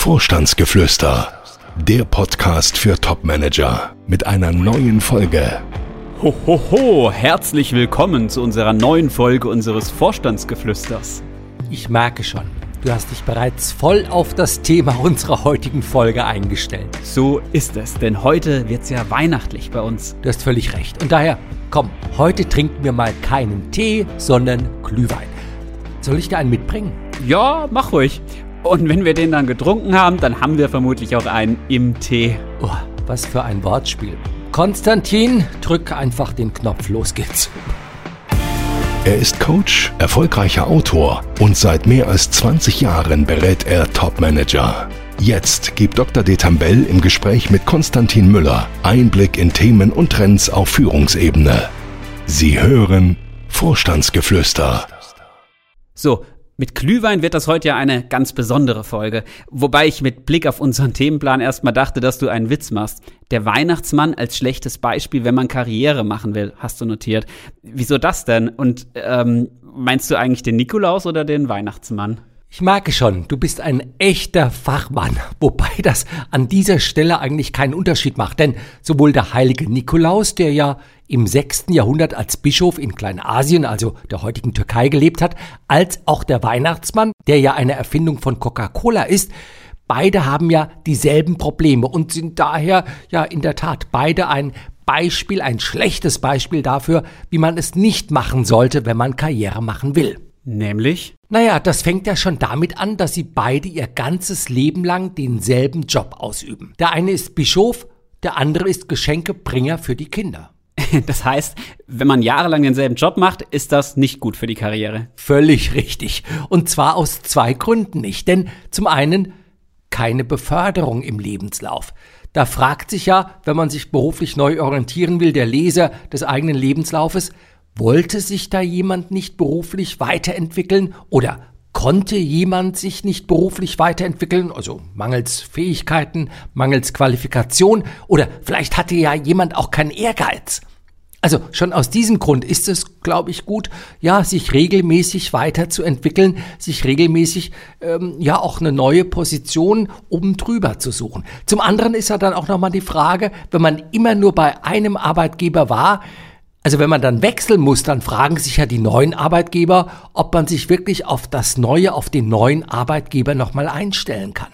Vorstandsgeflüster, der Podcast für Topmanager mit einer neuen Folge. Ho, ho, ho, herzlich willkommen zu unserer neuen Folge unseres Vorstandsgeflüsters. Ich merke schon, du hast dich bereits voll auf das Thema unserer heutigen Folge eingestellt. So ist es, denn heute wird es ja weihnachtlich bei uns. Du hast völlig recht. Und daher, komm, heute trinken wir mal keinen Tee, sondern Glühwein. Soll ich dir einen mitbringen? Ja, mach ruhig. Und wenn wir den dann getrunken haben, dann haben wir vermutlich auch einen im Tee. Oh, was für ein Wortspiel. Konstantin, drück einfach den Knopf, los geht's. Er ist Coach, erfolgreicher Autor und seit mehr als 20 Jahren berät er Topmanager. Jetzt gibt Dr. Detambell im Gespräch mit Konstantin Müller Einblick in Themen und Trends auf Führungsebene. Sie hören Vorstandsgeflüster. So, mit Glühwein wird das heute ja eine ganz besondere Folge. Wobei ich mit Blick auf unseren Themenplan erstmal dachte, dass du einen Witz machst. Der Weihnachtsmann als schlechtes Beispiel, wenn man Karriere machen will, hast du notiert. Wieso das denn? Und ähm, meinst du eigentlich den Nikolaus oder den Weihnachtsmann? Ich merke schon, du bist ein echter Fachmann, wobei das an dieser Stelle eigentlich keinen Unterschied macht, denn sowohl der heilige Nikolaus, der ja im 6. Jahrhundert als Bischof in Kleinasien, also der heutigen Türkei gelebt hat, als auch der Weihnachtsmann, der ja eine Erfindung von Coca-Cola ist, beide haben ja dieselben Probleme und sind daher ja in der Tat beide ein Beispiel, ein schlechtes Beispiel dafür, wie man es nicht machen sollte, wenn man Karriere machen will. Nämlich? Naja, das fängt ja schon damit an, dass sie beide ihr ganzes Leben lang denselben Job ausüben. Der eine ist Bischof, der andere ist Geschenkebringer für die Kinder. Das heißt, wenn man jahrelang denselben Job macht, ist das nicht gut für die Karriere. Völlig richtig. Und zwar aus zwei Gründen nicht. Denn zum einen keine Beförderung im Lebenslauf. Da fragt sich ja, wenn man sich beruflich neu orientieren will, der Leser des eigenen Lebenslaufes, wollte sich da jemand nicht beruflich weiterentwickeln oder konnte jemand sich nicht beruflich weiterentwickeln, also mangels Fähigkeiten, mangels Qualifikation oder vielleicht hatte ja jemand auch keinen Ehrgeiz. Also schon aus diesem Grund ist es, glaube ich, gut, ja, sich regelmäßig weiterzuentwickeln, sich regelmäßig ähm, ja auch eine neue Position oben drüber zu suchen. Zum anderen ist ja dann auch nochmal die Frage, wenn man immer nur bei einem Arbeitgeber war, also wenn man dann wechseln muss, dann fragen sich ja die neuen Arbeitgeber, ob man sich wirklich auf das Neue, auf den neuen Arbeitgeber nochmal einstellen kann.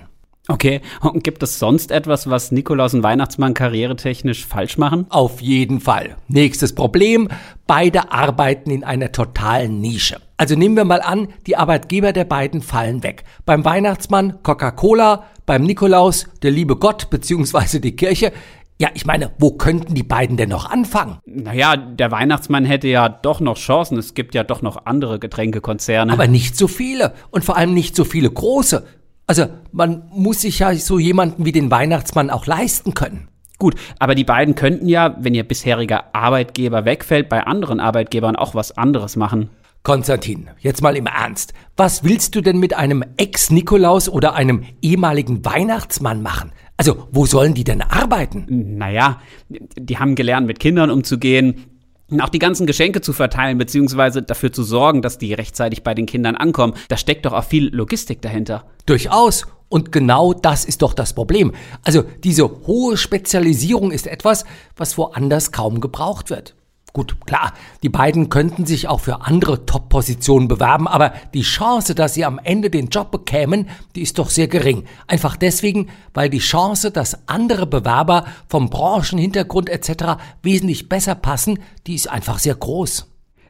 Okay, und gibt es sonst etwas, was Nikolaus und Weihnachtsmann karrieretechnisch falsch machen? Auf jeden Fall. Nächstes Problem, beide arbeiten in einer totalen Nische. Also nehmen wir mal an, die Arbeitgeber der beiden fallen weg. Beim Weihnachtsmann Coca-Cola, beim Nikolaus der liebe Gott bzw. die Kirche. Ja, ich meine, wo könnten die beiden denn noch anfangen? Naja, der Weihnachtsmann hätte ja doch noch Chancen. Es gibt ja doch noch andere Getränkekonzerne. Aber nicht so viele und vor allem nicht so viele große. Also man muss sich ja so jemanden wie den Weihnachtsmann auch leisten können. Gut, aber die beiden könnten ja, wenn ihr bisheriger Arbeitgeber wegfällt, bei anderen Arbeitgebern auch was anderes machen. Konstantin, jetzt mal im Ernst. Was willst du denn mit einem Ex-Nikolaus oder einem ehemaligen Weihnachtsmann machen? Also, wo sollen die denn arbeiten? Naja, die haben gelernt, mit Kindern umzugehen, und auch die ganzen Geschenke zu verteilen, beziehungsweise dafür zu sorgen, dass die rechtzeitig bei den Kindern ankommen. Da steckt doch auch viel Logistik dahinter. Durchaus. Und genau das ist doch das Problem. Also diese hohe Spezialisierung ist etwas, was woanders kaum gebraucht wird. Gut, klar, die beiden könnten sich auch für andere Top-Positionen bewerben, aber die Chance, dass sie am Ende den Job bekämen, die ist doch sehr gering. Einfach deswegen, weil die Chance, dass andere Bewerber vom Branchenhintergrund etc. wesentlich besser passen, die ist einfach sehr groß.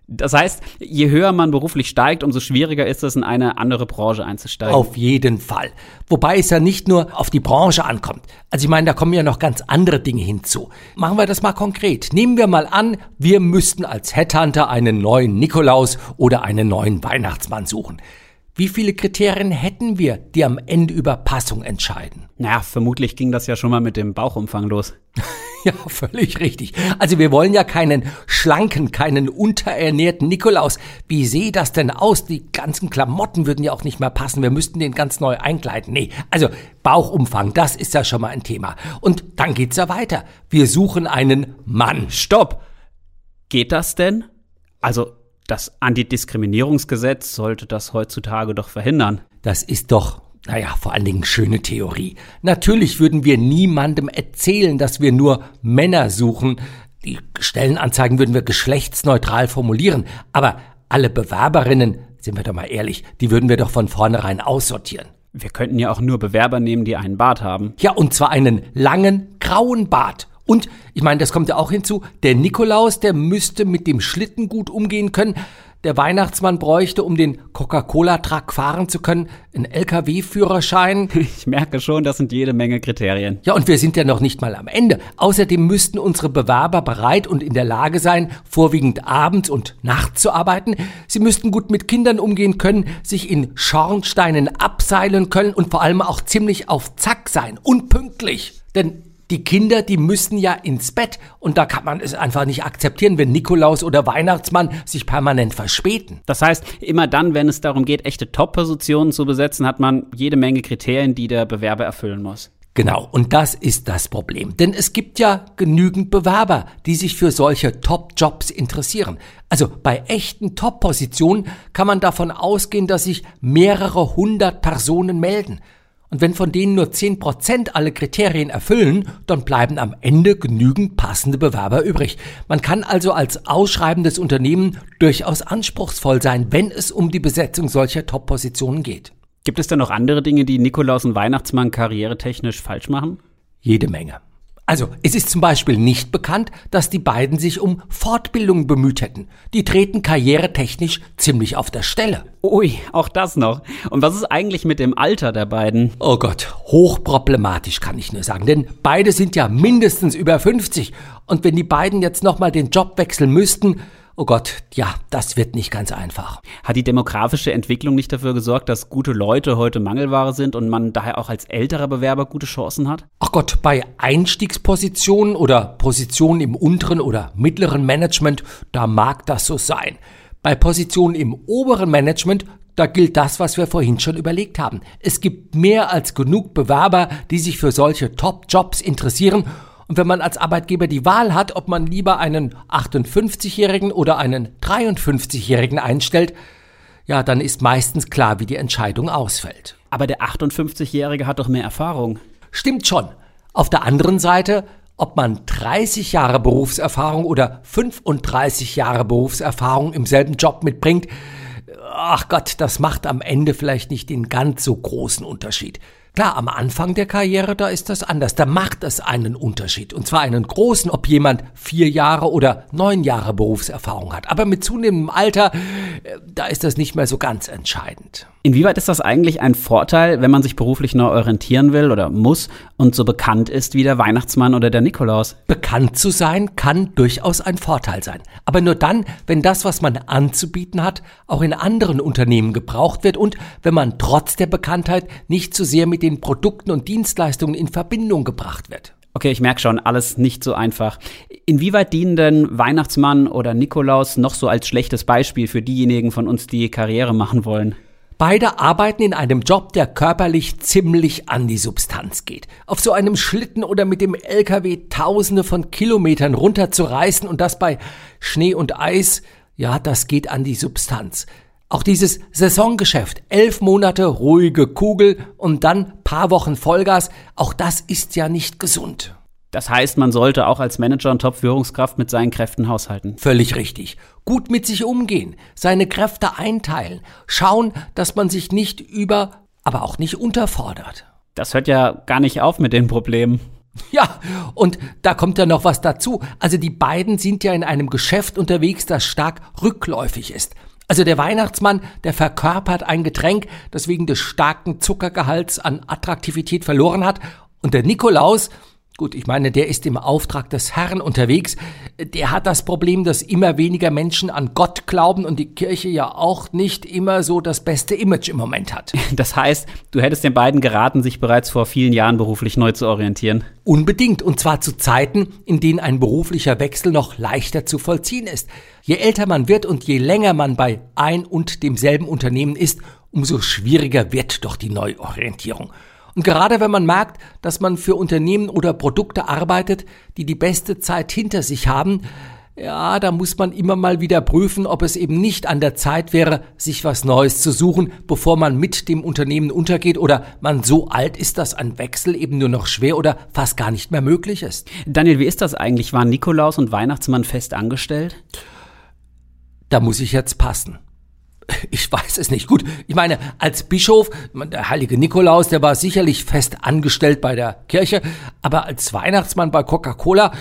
Das heißt, je höher man beruflich steigt, umso schwieriger ist es, in eine andere Branche einzusteigen. Auf jeden Fall. Wobei es ja nicht nur auf die Branche ankommt. Also ich meine, da kommen ja noch ganz andere Dinge hinzu. Machen wir das mal konkret. Nehmen wir mal an, wir müssten als Headhunter einen neuen Nikolaus oder einen neuen Weihnachtsmann suchen. Wie viele Kriterien hätten wir, die am Ende über Passung entscheiden? Naja, vermutlich ging das ja schon mal mit dem Bauchumfang los. ja, völlig richtig. Also wir wollen ja keinen schlanken, keinen unterernährten Nikolaus. Wie sehe das denn aus? Die ganzen Klamotten würden ja auch nicht mehr passen. Wir müssten den ganz neu einkleiden. Nee, also Bauchumfang, das ist ja schon mal ein Thema. Und dann geht's ja weiter. Wir suchen einen Mann. Stopp! Geht das denn? Also das Antidiskriminierungsgesetz sollte das heutzutage doch verhindern. Das ist doch Naja, vor allen Dingen schöne Theorie. Natürlich würden wir niemandem erzählen, dass wir nur Männer suchen. Die Stellenanzeigen würden wir geschlechtsneutral formulieren. Aber alle Bewerberinnen, sind wir doch mal ehrlich, die würden wir doch von vornherein aussortieren. Wir könnten ja auch nur Bewerber nehmen, die einen Bart haben. Ja, und zwar einen langen, grauen Bart. Und ich meine, das kommt ja auch hinzu, der Nikolaus, der müsste mit dem Schlitten gut umgehen können. Der Weihnachtsmann bräuchte, um den Coca-Cola-Truck fahren zu können, einen LKW-Führerschein. Ich merke schon, das sind jede Menge Kriterien. Ja, und wir sind ja noch nicht mal am Ende. Außerdem müssten unsere Bewerber bereit und in der Lage sein, vorwiegend abends und nachts zu arbeiten. Sie müssten gut mit Kindern umgehen können, sich in Schornsteinen abseilen können und vor allem auch ziemlich auf Zack sein und pünktlich. Denn die Kinder, die müssen ja ins Bett und da kann man es einfach nicht akzeptieren, wenn Nikolaus oder Weihnachtsmann sich permanent verspäten. Das heißt, immer dann, wenn es darum geht, echte Top-Positionen zu besetzen, hat man jede Menge Kriterien, die der Bewerber erfüllen muss. Genau, und das ist das Problem. Denn es gibt ja genügend Bewerber, die sich für solche Top-Jobs interessieren. Also bei echten Top-Positionen kann man davon ausgehen, dass sich mehrere hundert Personen melden. Und wenn von denen nur 10% alle Kriterien erfüllen, dann bleiben am Ende genügend passende Bewerber übrig. Man kann also als ausschreibendes Unternehmen durchaus anspruchsvoll sein, wenn es um die Besetzung solcher Top-Positionen geht. Gibt es denn noch andere Dinge, die Nikolaus und Weihnachtsmann karrieretechnisch falsch machen? Jede Menge. Also, es ist zum Beispiel nicht bekannt, dass die beiden sich um Fortbildung bemüht hätten. Die treten karrieretechnisch ziemlich auf der Stelle. Ui, auch das noch. Und was ist eigentlich mit dem Alter der beiden? Oh Gott, hochproblematisch kann ich nur sagen, denn beide sind ja mindestens über 50. Und wenn die beiden jetzt nochmal den Job wechseln müssten, Oh Gott, ja, das wird nicht ganz einfach. Hat die demografische Entwicklung nicht dafür gesorgt, dass gute Leute heute Mangelware sind und man daher auch als älterer Bewerber gute Chancen hat? Ach Gott, bei Einstiegspositionen oder Positionen im unteren oder mittleren Management, da mag das so sein. Bei Positionen im oberen Management, da gilt das, was wir vorhin schon überlegt haben. Es gibt mehr als genug Bewerber, die sich für solche Top-Jobs interessieren und wenn man als Arbeitgeber die Wahl hat, ob man lieber einen 58-Jährigen oder einen 53-Jährigen einstellt, ja, dann ist meistens klar, wie die Entscheidung ausfällt. Aber der 58-Jährige hat doch mehr Erfahrung. Stimmt schon. Auf der anderen Seite, ob man 30 Jahre Berufserfahrung oder 35 Jahre Berufserfahrung im selben Job mitbringt, ach Gott, das macht am Ende vielleicht nicht den ganz so großen Unterschied. Klar, am Anfang der Karriere, da ist das anders. Da macht es einen Unterschied. Und zwar einen großen, ob jemand vier Jahre oder neun Jahre Berufserfahrung hat. Aber mit zunehmendem Alter, äh, da ist das nicht mehr so ganz entscheidend. Inwieweit ist das eigentlich ein Vorteil, wenn man sich beruflich neu orientieren will oder muss und so bekannt ist wie der Weihnachtsmann oder der Nikolaus? Bekannt zu sein kann durchaus ein Vorteil sein. Aber nur dann, wenn das, was man anzubieten hat, auch in anderen Unternehmen gebraucht wird und wenn man trotz der Bekanntheit nicht zu sehr mit den Produkten und Dienstleistungen in Verbindung gebracht wird. Okay, ich merke schon, alles nicht so einfach. Inwieweit dienen denn Weihnachtsmann oder Nikolaus noch so als schlechtes Beispiel für diejenigen von uns, die Karriere machen wollen? Beide arbeiten in einem Job, der körperlich ziemlich an die Substanz geht. Auf so einem Schlitten oder mit dem LKW Tausende von Kilometern runterzureißen und das bei Schnee und Eis, ja, das geht an die Substanz. Auch dieses Saisongeschäft, elf Monate ruhige Kugel und dann paar Wochen Vollgas, auch das ist ja nicht gesund. Das heißt, man sollte auch als Manager und Top-Führungskraft mit seinen Kräften haushalten. Völlig richtig. Gut mit sich umgehen, seine Kräfte einteilen, schauen, dass man sich nicht über, aber auch nicht unterfordert. Das hört ja gar nicht auf mit den Problemen. Ja, und da kommt ja noch was dazu. Also die beiden sind ja in einem Geschäft unterwegs, das stark rückläufig ist. Also der Weihnachtsmann, der verkörpert ein Getränk, das wegen des starken Zuckergehalts an Attraktivität verloren hat. Und der Nikolaus, Gut, ich meine, der ist im Auftrag des Herrn unterwegs. Der hat das Problem, dass immer weniger Menschen an Gott glauben und die Kirche ja auch nicht immer so das beste Image im Moment hat. Das heißt, du hättest den beiden geraten, sich bereits vor vielen Jahren beruflich neu zu orientieren. Unbedingt, und zwar zu Zeiten, in denen ein beruflicher Wechsel noch leichter zu vollziehen ist. Je älter man wird und je länger man bei ein und demselben Unternehmen ist, umso schwieriger wird doch die Neuorientierung. Und gerade wenn man merkt, dass man für Unternehmen oder Produkte arbeitet, die die beste Zeit hinter sich haben, ja, da muss man immer mal wieder prüfen, ob es eben nicht an der Zeit wäre, sich was Neues zu suchen, bevor man mit dem Unternehmen untergeht oder man so alt ist, dass ein Wechsel eben nur noch schwer oder fast gar nicht mehr möglich ist. Daniel, wie ist das eigentlich? Waren Nikolaus und Weihnachtsmann fest angestellt? Da muss ich jetzt passen. Ich weiß es nicht. Gut, ich meine, als Bischof, der heilige Nikolaus, der war sicherlich fest angestellt bei der Kirche, aber als Weihnachtsmann bei Coca-Cola,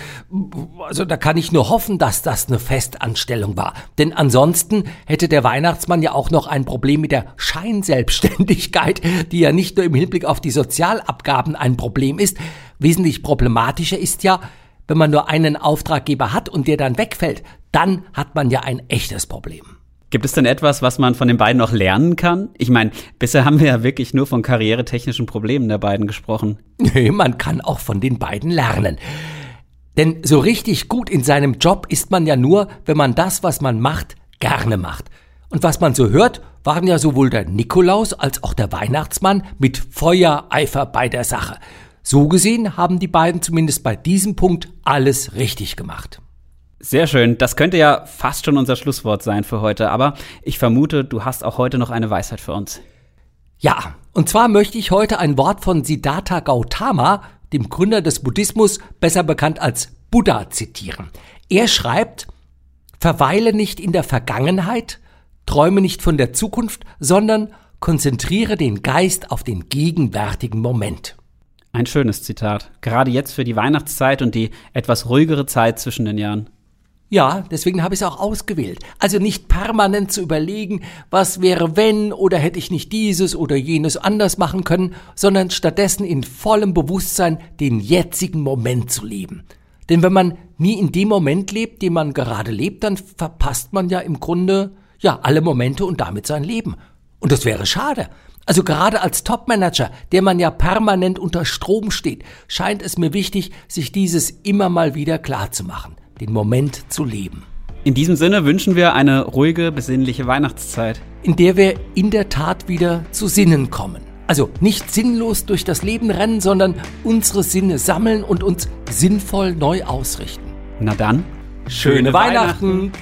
also da kann ich nur hoffen, dass das eine Festanstellung war. Denn ansonsten hätte der Weihnachtsmann ja auch noch ein Problem mit der Scheinselbstständigkeit, die ja nicht nur im Hinblick auf die Sozialabgaben ein Problem ist. Wesentlich problematischer ist ja, wenn man nur einen Auftraggeber hat und der dann wegfällt, dann hat man ja ein echtes Problem. Gibt es denn etwas, was man von den beiden noch lernen kann? Ich meine, bisher haben wir ja wirklich nur von karrieretechnischen Problemen der beiden gesprochen. Nee, man kann auch von den beiden lernen. Denn so richtig gut in seinem Job ist man ja nur, wenn man das, was man macht, gerne macht. Und was man so hört, waren ja sowohl der Nikolaus als auch der Weihnachtsmann mit Feuereifer bei der Sache. So gesehen haben die beiden zumindest bei diesem Punkt alles richtig gemacht. Sehr schön. Das könnte ja fast schon unser Schlusswort sein für heute, aber ich vermute, du hast auch heute noch eine Weisheit für uns. Ja, und zwar möchte ich heute ein Wort von Siddhartha Gautama, dem Gründer des Buddhismus, besser bekannt als Buddha, zitieren. Er schreibt, Verweile nicht in der Vergangenheit, träume nicht von der Zukunft, sondern konzentriere den Geist auf den gegenwärtigen Moment. Ein schönes Zitat, gerade jetzt für die Weihnachtszeit und die etwas ruhigere Zeit zwischen den Jahren. Ja, deswegen habe ich es auch ausgewählt. Also nicht permanent zu überlegen, was wäre wenn oder hätte ich nicht dieses oder jenes anders machen können, sondern stattdessen in vollem Bewusstsein den jetzigen Moment zu leben. Denn wenn man nie in dem Moment lebt, den man gerade lebt, dann verpasst man ja im Grunde ja alle Momente und damit sein Leben. Und das wäre schade. Also gerade als Topmanager, der man ja permanent unter Strom steht, scheint es mir wichtig, sich dieses immer mal wieder klar zu machen den Moment zu leben. In diesem Sinne wünschen wir eine ruhige, besinnliche Weihnachtszeit. In der wir in der Tat wieder zu Sinnen kommen. Also nicht sinnlos durch das Leben rennen, sondern unsere Sinne sammeln und uns sinnvoll neu ausrichten. Na dann, schöne, schöne Weihnachten. Weihnachten!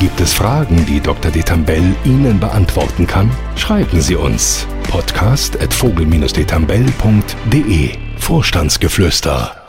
Gibt es Fragen, die Dr. Detambell Ihnen beantworten kann? Schreiben Sie uns podcast at vogel-detambell.de Vorstandsgeflüster